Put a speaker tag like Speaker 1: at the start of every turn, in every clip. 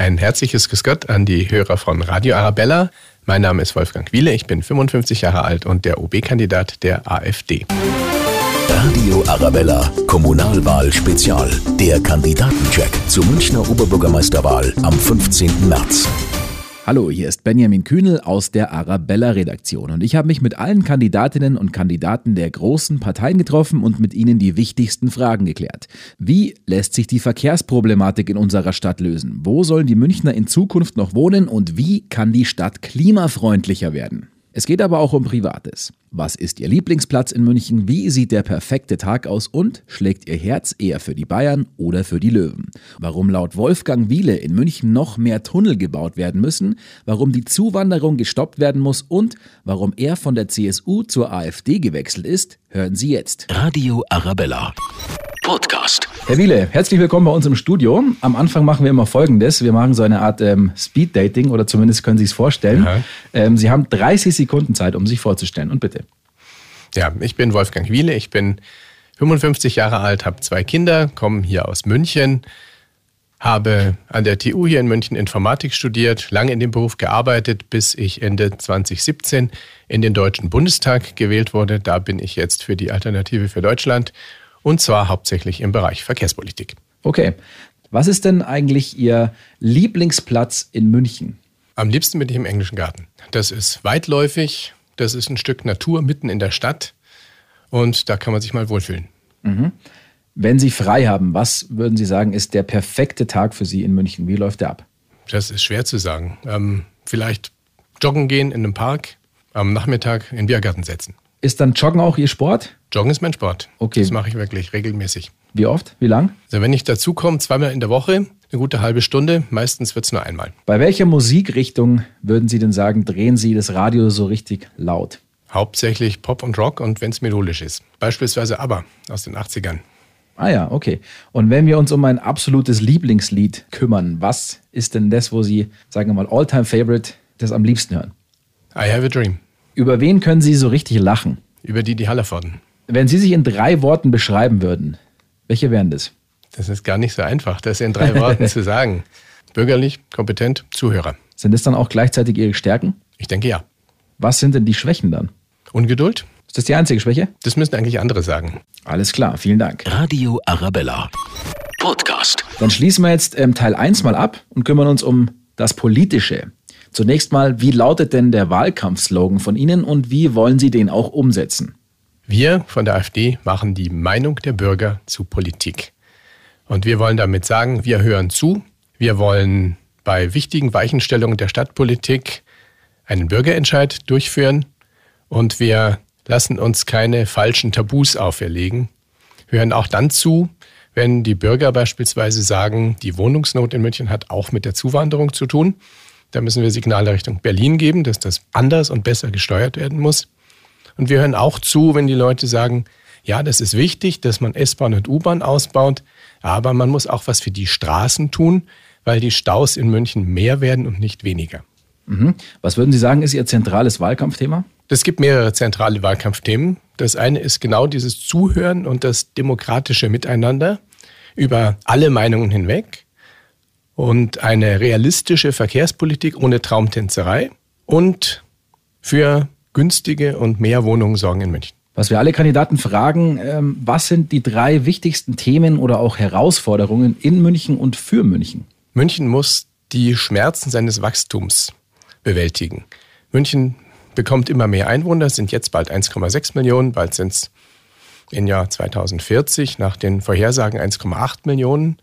Speaker 1: Ein herzliches Grüß Gott an die Hörer von Radio Arabella. Mein Name ist Wolfgang Wiele, ich bin 55 Jahre alt und der OB-Kandidat der AfD.
Speaker 2: Radio Arabella, Kommunalwahl Spezial. Der Kandidatencheck zur Münchner Oberbürgermeisterwahl am 15. März.
Speaker 3: Hallo, hier ist Benjamin Kühnel aus der Arabella-Redaktion und ich habe mich mit allen Kandidatinnen und Kandidaten der großen Parteien getroffen und mit ihnen die wichtigsten Fragen geklärt. Wie lässt sich die Verkehrsproblematik in unserer Stadt lösen? Wo sollen die Münchner in Zukunft noch wohnen und wie kann die Stadt klimafreundlicher werden? Es geht aber auch um Privates. Was ist Ihr Lieblingsplatz in München? Wie sieht der perfekte Tag aus? Und schlägt Ihr Herz eher für die Bayern oder für die Löwen? Warum laut Wolfgang Wiele in München noch mehr Tunnel gebaut werden müssen? Warum die Zuwanderung gestoppt werden muss? Und warum er von der CSU zur AfD gewechselt ist? Hören Sie jetzt.
Speaker 2: Radio Arabella. Podcast.
Speaker 3: Herr Wiele, herzlich willkommen bei uns im Studio. Am Anfang machen wir immer Folgendes. Wir machen so eine Art ähm, Speed-Dating oder zumindest können Sie es vorstellen. Ähm, Sie haben 30 Sekunden Zeit, um sich vorzustellen. Und bitte.
Speaker 1: Ja, ich bin Wolfgang Wiele, ich bin 55 Jahre alt, habe zwei Kinder, komme hier aus München, habe an der TU hier in München Informatik studiert, lange in dem Beruf gearbeitet, bis ich Ende 2017 in den Deutschen Bundestag gewählt wurde. Da bin ich jetzt für die Alternative für Deutschland und zwar hauptsächlich im Bereich Verkehrspolitik.
Speaker 3: Okay. Was ist denn eigentlich Ihr Lieblingsplatz in München?
Speaker 1: Am liebsten bin ich im englischen Garten. Das ist weitläufig, das ist ein Stück Natur mitten in der Stadt und da kann man sich mal wohlfühlen.
Speaker 3: Mhm. Wenn Sie frei haben, was würden Sie sagen, ist der perfekte Tag für Sie in München? Wie läuft der ab?
Speaker 1: Das ist schwer zu sagen. Ähm, vielleicht joggen gehen in einem Park, am Nachmittag in den Biergarten setzen.
Speaker 3: Ist dann Joggen auch Ihr Sport?
Speaker 1: Joggen ist mein Sport.
Speaker 3: Okay.
Speaker 1: Das mache ich wirklich regelmäßig.
Speaker 3: Wie oft? Wie lang?
Speaker 1: Also wenn ich dazu komme, zweimal in der Woche, eine gute halbe Stunde, meistens wird es nur einmal.
Speaker 3: Bei welcher Musikrichtung würden Sie denn sagen, drehen Sie das Radio so richtig laut?
Speaker 1: Hauptsächlich Pop und Rock und wenn es melodisch ist. Beispielsweise ABBA aus den 80ern.
Speaker 3: Ah ja, okay. Und wenn wir uns um ein absolutes Lieblingslied kümmern, was ist denn das, wo Sie, sagen wir mal, Alltime favorite das am liebsten hören?
Speaker 1: I Have a Dream.
Speaker 3: Über wen können Sie so richtig lachen?
Speaker 1: Über die die Hallervorden.
Speaker 3: Wenn Sie sich in drei Worten beschreiben würden, welche wären das?
Speaker 1: Das ist gar nicht so einfach, das in drei Worten zu sagen. Bürgerlich, kompetent, Zuhörer.
Speaker 3: Sind das dann auch gleichzeitig Ihre Stärken?
Speaker 1: Ich denke ja.
Speaker 3: Was sind denn die Schwächen dann?
Speaker 1: Ungeduld?
Speaker 3: Ist das die einzige Schwäche?
Speaker 1: Das müssen eigentlich andere sagen.
Speaker 3: Alles klar, vielen Dank.
Speaker 2: Radio Arabella. Podcast.
Speaker 3: Dann schließen wir jetzt ähm, Teil 1 mal ab und kümmern uns um das Politische. Zunächst mal, wie lautet denn der Wahlkampfslogan von Ihnen und wie wollen Sie den auch umsetzen?
Speaker 1: Wir von der AfD machen die Meinung der Bürger zu Politik. Und wir wollen damit sagen, wir hören zu, wir wollen bei wichtigen Weichenstellungen der Stadtpolitik einen Bürgerentscheid durchführen und wir lassen uns keine falschen Tabus auferlegen. Wir hören auch dann zu, wenn die Bürger beispielsweise sagen, die Wohnungsnot in München hat auch mit der Zuwanderung zu tun. Da müssen wir Signale Richtung Berlin geben, dass das anders und besser gesteuert werden muss. Und wir hören auch zu, wenn die Leute sagen, ja, das ist wichtig, dass man S-Bahn und U-Bahn ausbaut, aber man muss auch was für die Straßen tun, weil die Staus in München mehr werden und nicht weniger.
Speaker 3: Mhm. Was würden Sie sagen, ist Ihr zentrales Wahlkampfthema?
Speaker 1: Es gibt mehrere zentrale Wahlkampfthemen. Das eine ist genau dieses Zuhören und das demokratische Miteinander über alle Meinungen hinweg und eine realistische Verkehrspolitik ohne Traumtänzerei und für günstige und mehr Wohnungen sorgen in München.
Speaker 3: Was wir alle Kandidaten fragen, ähm, was sind die drei wichtigsten Themen oder auch Herausforderungen in München und für München?
Speaker 1: München muss die Schmerzen seines Wachstums bewältigen. München bekommt immer mehr Einwohner, es sind jetzt bald 1,6 Millionen, bald sind es im Jahr 2040 nach den Vorhersagen 1,8 Millionen.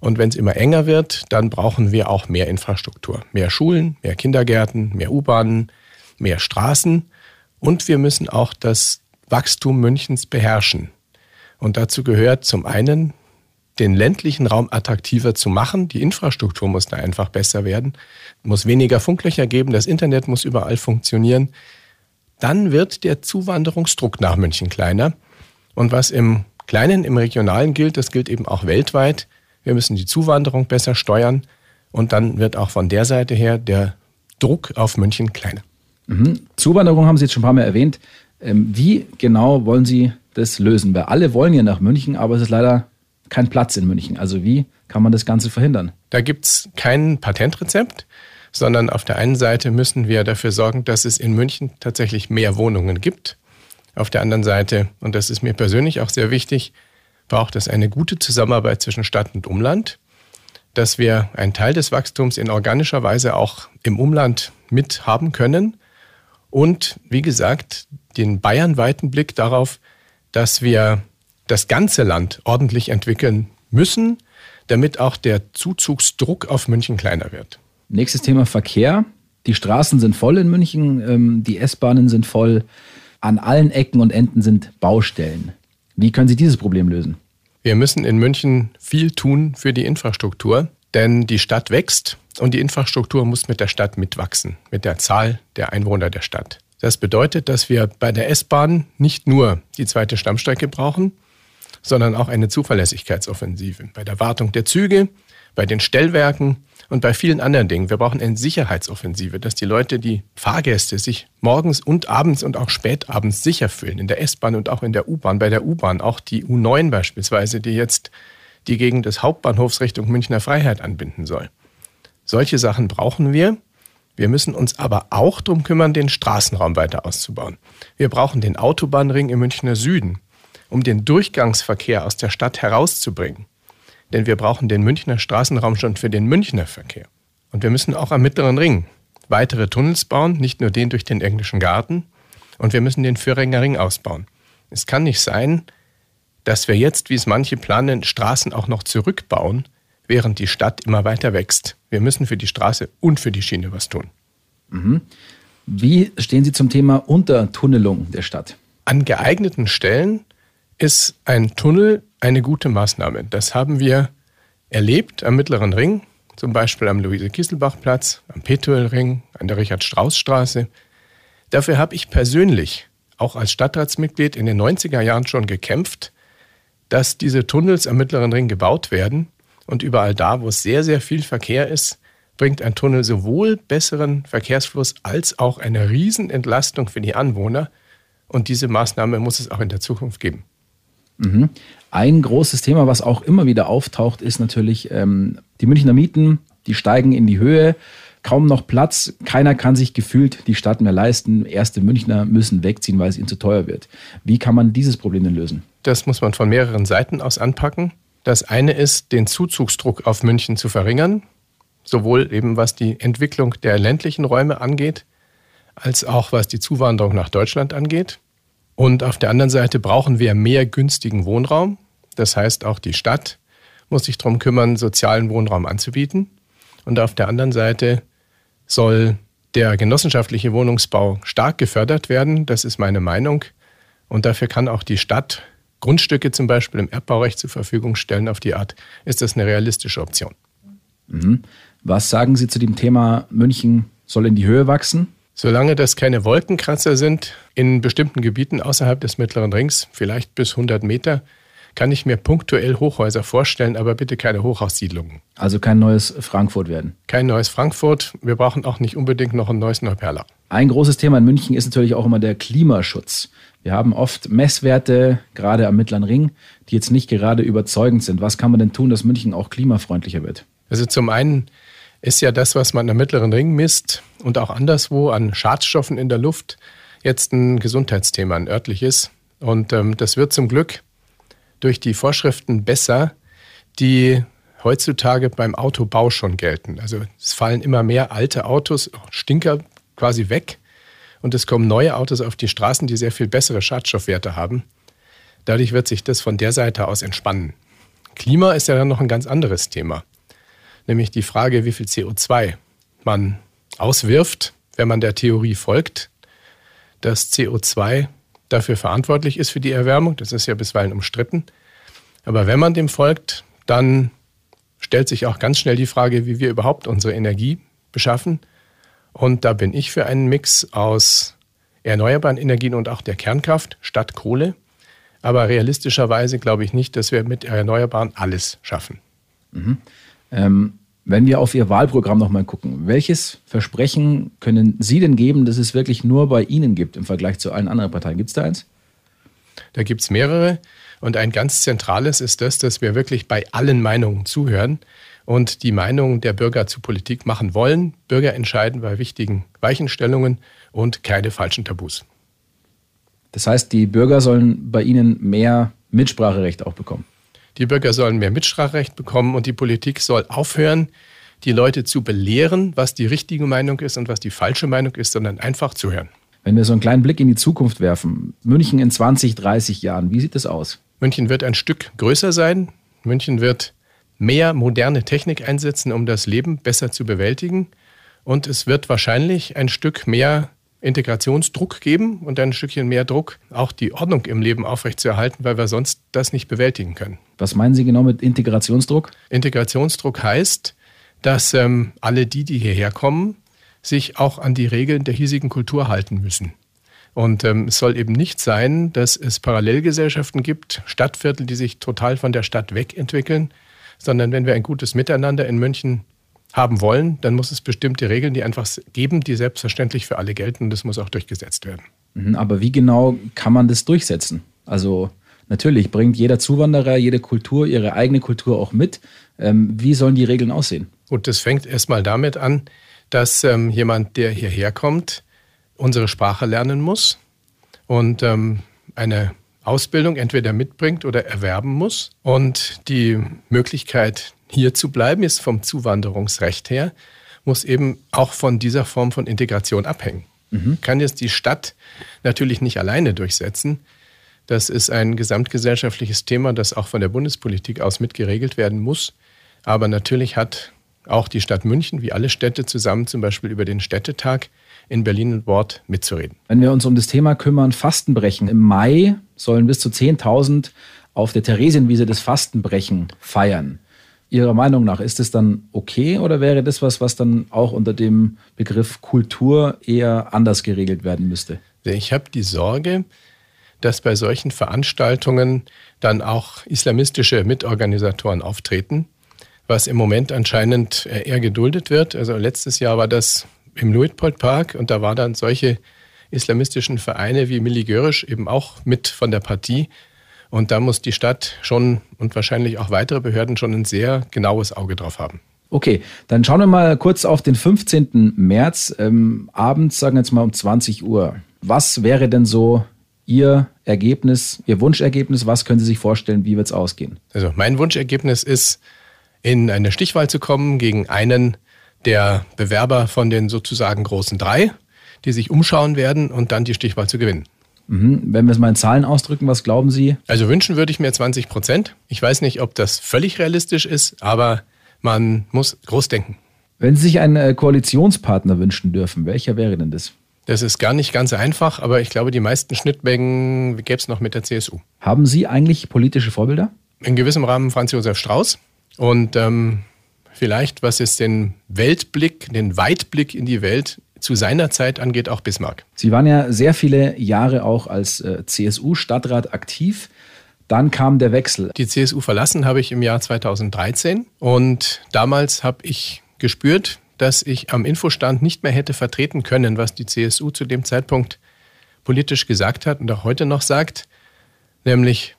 Speaker 1: Und wenn es immer enger wird, dann brauchen wir auch mehr Infrastruktur. Mehr Schulen, mehr Kindergärten, mehr U-Bahnen, mehr Straßen. Und wir müssen auch das Wachstum Münchens beherrschen. Und dazu gehört zum einen, den ländlichen Raum attraktiver zu machen. Die Infrastruktur muss da einfach besser werden. Muss weniger Funklöcher geben, das Internet muss überall funktionieren. Dann wird der Zuwanderungsdruck nach München kleiner. Und was im Kleinen, im Regionalen gilt, das gilt eben auch weltweit. Wir müssen die Zuwanderung besser steuern. Und dann wird auch von der Seite her der Druck auf München kleiner.
Speaker 3: Mhm. Zuwanderung haben Sie jetzt schon ein paar Mal erwähnt. Ähm, wie genau wollen Sie das lösen? Weil alle wollen ja nach München, aber es ist leider kein Platz in München. Also wie kann man das Ganze verhindern?
Speaker 1: Da gibt es kein Patentrezept, sondern auf der einen Seite müssen wir dafür sorgen, dass es in München tatsächlich mehr Wohnungen gibt. Auf der anderen Seite, und das ist mir persönlich auch sehr wichtig, braucht es eine gute Zusammenarbeit zwischen Stadt und Umland, dass wir einen Teil des Wachstums in organischer Weise auch im Umland mit haben können und wie gesagt, den bayernweiten Blick darauf, dass wir das ganze Land ordentlich entwickeln müssen, damit auch der Zuzugsdruck auf München kleiner wird.
Speaker 3: Nächstes Thema Verkehr. Die Straßen sind voll in München, ähm, die S-Bahnen sind voll, an allen Ecken und Enden sind Baustellen. Wie können Sie dieses Problem lösen?
Speaker 1: Wir müssen in München viel tun für die Infrastruktur, denn die Stadt wächst und die Infrastruktur muss mit der Stadt mitwachsen, mit der Zahl der Einwohner der Stadt. Das bedeutet, dass wir bei der S-Bahn nicht nur die zweite Stammstrecke brauchen, sondern auch eine Zuverlässigkeitsoffensive bei der Wartung der Züge, bei den Stellwerken und bei vielen anderen Dingen. Wir brauchen eine Sicherheitsoffensive, dass die Leute, die Fahrgäste sich morgens und abends und auch spätabends sicher fühlen, in der S-Bahn und auch in der U-Bahn. Bei der U-Bahn auch die U9 beispielsweise, die jetzt die Gegend des Hauptbahnhofs Richtung Münchner Freiheit anbinden soll. Solche Sachen brauchen wir. Wir müssen uns aber auch darum kümmern, den Straßenraum weiter auszubauen. Wir brauchen den Autobahnring im Münchner Süden um den Durchgangsverkehr aus der Stadt herauszubringen. Denn wir brauchen den Münchner Straßenraum schon für den Münchner Verkehr. Und wir müssen auch am Mittleren Ring weitere Tunnels bauen, nicht nur den durch den Englischen Garten. Und wir müssen den Föhringer Ring ausbauen. Es kann nicht sein, dass wir jetzt, wie es manche planen, Straßen auch noch zurückbauen, während die Stadt immer weiter wächst. Wir müssen für die Straße und für die Schiene was tun.
Speaker 3: Mhm. Wie stehen Sie zum Thema Untertunnelung der Stadt?
Speaker 1: An geeigneten Stellen ist ein Tunnel eine gute Maßnahme. Das haben wir erlebt am Mittleren Ring, zum Beispiel am Luise-Kieselbach-Platz, am Petuelring, an der Richard-Strauss-Straße. Dafür habe ich persönlich, auch als Stadtratsmitglied, in den 90er Jahren schon gekämpft, dass diese Tunnels am Mittleren Ring gebaut werden. Und überall da, wo es sehr, sehr viel Verkehr ist, bringt ein Tunnel sowohl besseren Verkehrsfluss als auch eine Riesenentlastung für die Anwohner. Und diese Maßnahme muss es auch in der Zukunft geben.
Speaker 3: Mhm. Ein großes Thema, was auch immer wieder auftaucht, ist natürlich ähm, die Münchner Mieten, die steigen in die Höhe. Kaum noch Platz, keiner kann sich gefühlt die Stadt mehr leisten. Erste Münchner müssen wegziehen, weil es ihnen zu teuer wird. Wie kann man dieses Problem denn lösen?
Speaker 1: Das muss man von mehreren Seiten aus anpacken. Das eine ist, den Zuzugsdruck auf München zu verringern, sowohl eben was die Entwicklung der ländlichen Räume angeht, als auch was die Zuwanderung nach Deutschland angeht. Und auf der anderen Seite brauchen wir mehr günstigen Wohnraum. Das heißt, auch die Stadt muss sich darum kümmern, sozialen Wohnraum anzubieten. Und auf der anderen Seite soll der genossenschaftliche Wohnungsbau stark gefördert werden. Das ist meine Meinung. Und dafür kann auch die Stadt Grundstücke zum Beispiel im Erbbaurecht zur Verfügung stellen. Auf die Art ist das eine realistische Option.
Speaker 3: Mhm. Was sagen Sie zu dem Thema München soll in die Höhe wachsen?
Speaker 1: Solange das keine Wolkenkratzer sind, in bestimmten Gebieten außerhalb des Mittleren Rings, vielleicht bis 100 Meter, kann ich mir punktuell Hochhäuser vorstellen, aber bitte keine Hochhaussiedlungen.
Speaker 3: Also kein neues Frankfurt werden.
Speaker 1: Kein neues Frankfurt. Wir brauchen auch nicht unbedingt noch ein neues Neuperlach.
Speaker 3: Ein großes Thema in München ist natürlich auch immer der Klimaschutz. Wir haben oft Messwerte, gerade am Mittleren Ring, die jetzt nicht gerade überzeugend sind. Was kann man denn tun, dass München auch klimafreundlicher wird?
Speaker 1: Also zum einen ist ja das, was man am Mittleren Ring misst und auch anderswo an Schadstoffen in der Luft, jetzt ein Gesundheitsthema, ein örtliches. Und ähm, das wird zum Glück durch die Vorschriften besser, die heutzutage beim Autobau schon gelten. Also es fallen immer mehr alte Autos, Stinker quasi weg und es kommen neue Autos auf die Straßen, die sehr viel bessere Schadstoffwerte haben. Dadurch wird sich das von der Seite aus entspannen. Klima ist ja dann noch ein ganz anderes Thema nämlich die Frage, wie viel CO2 man auswirft, wenn man der Theorie folgt, dass CO2 dafür verantwortlich ist für die Erwärmung. Das ist ja bisweilen umstritten. Aber wenn man dem folgt, dann stellt sich auch ganz schnell die Frage, wie wir überhaupt unsere Energie beschaffen. Und da bin ich für einen Mix aus erneuerbaren Energien und auch der Kernkraft statt Kohle. Aber realistischerweise glaube ich nicht, dass wir mit Erneuerbaren alles schaffen.
Speaker 3: Mhm. Ähm, wenn wir auf Ihr Wahlprogramm nochmal gucken, welches Versprechen können Sie denn geben, dass es wirklich nur bei Ihnen gibt im Vergleich zu allen anderen Parteien? Gibt es da eins?
Speaker 1: Da gibt es mehrere. Und ein ganz zentrales ist das, dass wir wirklich bei allen Meinungen zuhören und die Meinung der Bürger zu Politik machen wollen. Bürger entscheiden bei wichtigen Weichenstellungen und keine falschen Tabus.
Speaker 3: Das heißt, die Bürger sollen bei Ihnen mehr Mitspracherecht auch bekommen.
Speaker 1: Die Bürger sollen mehr Mitspracherecht bekommen und die Politik soll aufhören, die Leute zu belehren, was die richtige Meinung ist und was die falsche Meinung ist, sondern einfach zuhören.
Speaker 3: Wenn wir so einen kleinen Blick in die Zukunft werfen, München in 20, 30 Jahren, wie sieht das aus?
Speaker 1: München wird ein Stück größer sein. München wird mehr moderne Technik einsetzen, um das Leben besser zu bewältigen. Und es wird wahrscheinlich ein Stück mehr Integrationsdruck geben und ein Stückchen mehr Druck, auch die Ordnung im Leben aufrechtzuerhalten, weil wir sonst das nicht bewältigen können.
Speaker 3: Was meinen Sie genau mit Integrationsdruck?
Speaker 1: Integrationsdruck heißt, dass ähm, alle die, die hierher kommen, sich auch an die Regeln der hiesigen Kultur halten müssen. Und ähm, es soll eben nicht sein, dass es Parallelgesellschaften gibt, Stadtviertel, die sich total von der Stadt wegentwickeln, sondern wenn wir ein gutes Miteinander in München haben wollen, dann muss es bestimmte Regeln, die einfach geben, die selbstverständlich für alle gelten und das muss auch durchgesetzt werden.
Speaker 3: Mhm, aber wie genau kann man das durchsetzen? Also natürlich bringt jeder Zuwanderer, jede Kultur ihre eigene Kultur auch mit. Ähm, wie sollen die Regeln aussehen?
Speaker 1: Gut, das fängt erstmal damit an, dass ähm, jemand, der hierher kommt, unsere Sprache lernen muss und ähm, eine Ausbildung entweder mitbringt oder erwerben muss. Und die Möglichkeit, hier zu bleiben, ist vom Zuwanderungsrecht her, muss eben auch von dieser Form von Integration abhängen. Mhm. Kann jetzt die Stadt natürlich nicht alleine durchsetzen. Das ist ein gesamtgesellschaftliches Thema, das auch von der Bundespolitik aus mitgeregelt werden muss. Aber natürlich hat auch die Stadt München, wie alle Städte zusammen, zum Beispiel über den Städtetag in Berlin und Wort mitzureden.
Speaker 3: Wenn wir uns um das Thema kümmern, Fastenbrechen. Im Mai sollen bis zu 10.000 auf der Theresienwiese das Fastenbrechen feiern. Ihrer Meinung nach, ist es dann okay oder wäre das was, was dann auch unter dem Begriff Kultur eher anders geregelt werden müsste?
Speaker 1: Ich habe die Sorge, dass bei solchen Veranstaltungen dann auch islamistische Mitorganisatoren auftreten, was im Moment anscheinend eher geduldet wird. Also letztes Jahr war das im Luitpold Park und da waren dann solche islamistischen Vereine wie Milli Görisch eben auch mit von der Partie und da muss die Stadt schon und wahrscheinlich auch weitere Behörden schon ein sehr genaues Auge drauf haben.
Speaker 3: Okay, dann schauen wir mal kurz auf den 15. März, ähm, abends, sagen wir jetzt mal um 20 Uhr. Was wäre denn so Ihr Ergebnis, Ihr Wunschergebnis? Was können Sie sich vorstellen? Wie wird es ausgehen?
Speaker 1: Also mein Wunschergebnis ist, in eine Stichwahl zu kommen gegen einen der Bewerber von den sozusagen großen drei, die sich umschauen werden und dann die Stichwahl zu gewinnen.
Speaker 3: Mhm. Wenn wir es mal in Zahlen ausdrücken, was glauben Sie?
Speaker 1: Also wünschen würde ich mir 20 Prozent. Ich weiß nicht, ob das völlig realistisch ist, aber man muss groß denken.
Speaker 3: Wenn Sie sich einen äh, Koalitionspartner wünschen dürfen, welcher wäre denn das?
Speaker 1: Das ist gar nicht ganz einfach, aber ich glaube, die meisten Schnittmengen gäbe es noch mit der CSU.
Speaker 3: Haben Sie eigentlich politische Vorbilder?
Speaker 1: In gewissem Rahmen Franz Josef Strauß. Und ähm, vielleicht, was jetzt den Weltblick, den Weitblick in die Welt zu seiner Zeit angeht, auch Bismarck.
Speaker 3: Sie waren ja sehr viele Jahre auch als äh, CSU-Stadtrat aktiv. Dann kam der Wechsel.
Speaker 1: Die CSU verlassen habe ich im Jahr 2013 und damals habe ich gespürt, dass ich am Infostand nicht mehr hätte vertreten können, was die CSU zu dem Zeitpunkt politisch gesagt hat und auch heute noch sagt, nämlich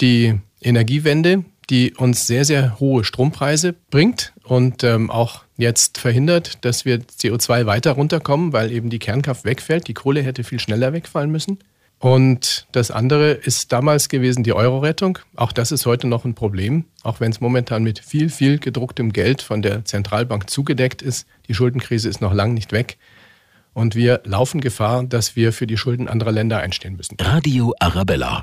Speaker 1: die Energiewende, die uns sehr, sehr hohe Strompreise bringt und ähm, auch jetzt verhindert, dass wir CO2 weiter runterkommen, weil eben die Kernkraft wegfällt. Die Kohle hätte viel schneller wegfallen müssen. Und das andere ist damals gewesen die Euro-Rettung. Auch das ist heute noch ein Problem, auch wenn es momentan mit viel, viel gedrucktem Geld von der Zentralbank zugedeckt ist. Die Schuldenkrise ist noch lang nicht weg. Und wir laufen Gefahr, dass wir für die Schulden anderer Länder einstehen müssen.
Speaker 2: Radio Arabella.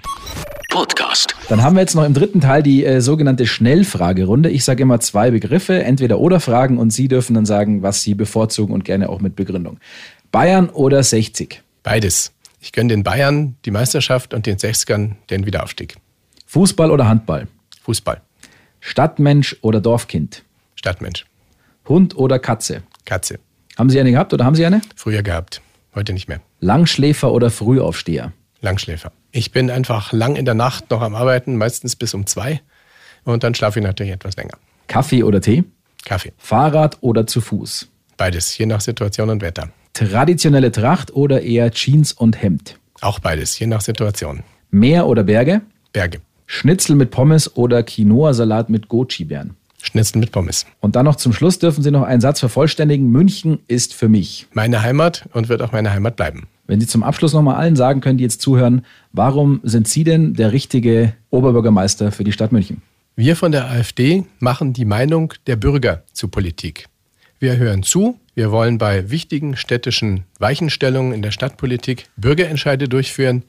Speaker 2: Podcast.
Speaker 3: Dann haben wir jetzt noch im dritten Teil die äh, sogenannte Schnellfragerunde. Ich sage immer zwei Begriffe, entweder oder Fragen und Sie dürfen dann sagen, was Sie bevorzugen und gerne auch mit Begründung. Bayern oder 60?
Speaker 1: Beides. Ich gönne den Bayern die Meisterschaft und den 60ern den Wiederaufstieg.
Speaker 3: Fußball oder Handball?
Speaker 1: Fußball.
Speaker 3: Stadtmensch oder Dorfkind?
Speaker 1: Stadtmensch.
Speaker 3: Hund oder Katze?
Speaker 1: Katze.
Speaker 3: Haben Sie eine gehabt oder haben Sie eine?
Speaker 1: Früher gehabt. Heute nicht mehr.
Speaker 3: Langschläfer oder Frühaufsteher?
Speaker 1: Langschläfer. Ich bin einfach lang in der Nacht noch am Arbeiten, meistens bis um zwei. Und dann schlafe ich natürlich etwas länger.
Speaker 3: Kaffee oder Tee?
Speaker 1: Kaffee.
Speaker 3: Fahrrad oder zu Fuß?
Speaker 1: Beides, je nach Situation und Wetter.
Speaker 3: Traditionelle Tracht oder eher Jeans und Hemd?
Speaker 1: Auch beides, je nach Situation.
Speaker 3: Meer oder Berge?
Speaker 1: Berge.
Speaker 3: Schnitzel mit Pommes oder Quinoa-Salat mit Goji-Beeren?
Speaker 1: Schnitzel mit Pommes.
Speaker 3: Und dann noch zum Schluss dürfen Sie noch einen Satz vervollständigen. München ist für mich.
Speaker 1: Meine Heimat und wird auch meine Heimat bleiben.
Speaker 3: Wenn Sie zum Abschluss nochmal allen sagen können, die jetzt zuhören, warum sind Sie denn der richtige Oberbürgermeister für die Stadt München?
Speaker 1: Wir von der AfD machen die Meinung der Bürger zu Politik. Wir hören zu, wir wollen bei wichtigen städtischen Weichenstellungen in der Stadtpolitik Bürgerentscheide durchführen.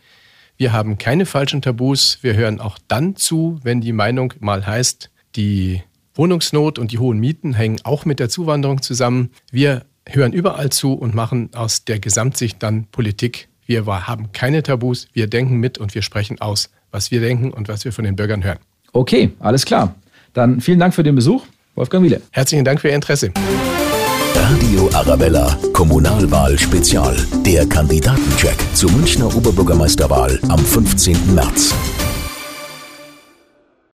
Speaker 1: Wir haben keine falschen Tabus. Wir hören auch dann zu, wenn die Meinung mal heißt, die Wohnungsnot und die hohen Mieten hängen auch mit der Zuwanderung zusammen. Wir hören überall zu und machen aus der Gesamtsicht dann Politik. Wir haben keine Tabus, wir denken mit und wir sprechen aus, was wir denken und was wir von den Bürgern hören.
Speaker 3: Okay, alles klar. Dann vielen Dank für den Besuch, Wolfgang Wiele.
Speaker 1: Herzlichen Dank für Ihr Interesse.
Speaker 2: Radio Arabella, Kommunalwahl Spezial. Der Kandidatencheck zur Münchner Oberbürgermeisterwahl am 15. März.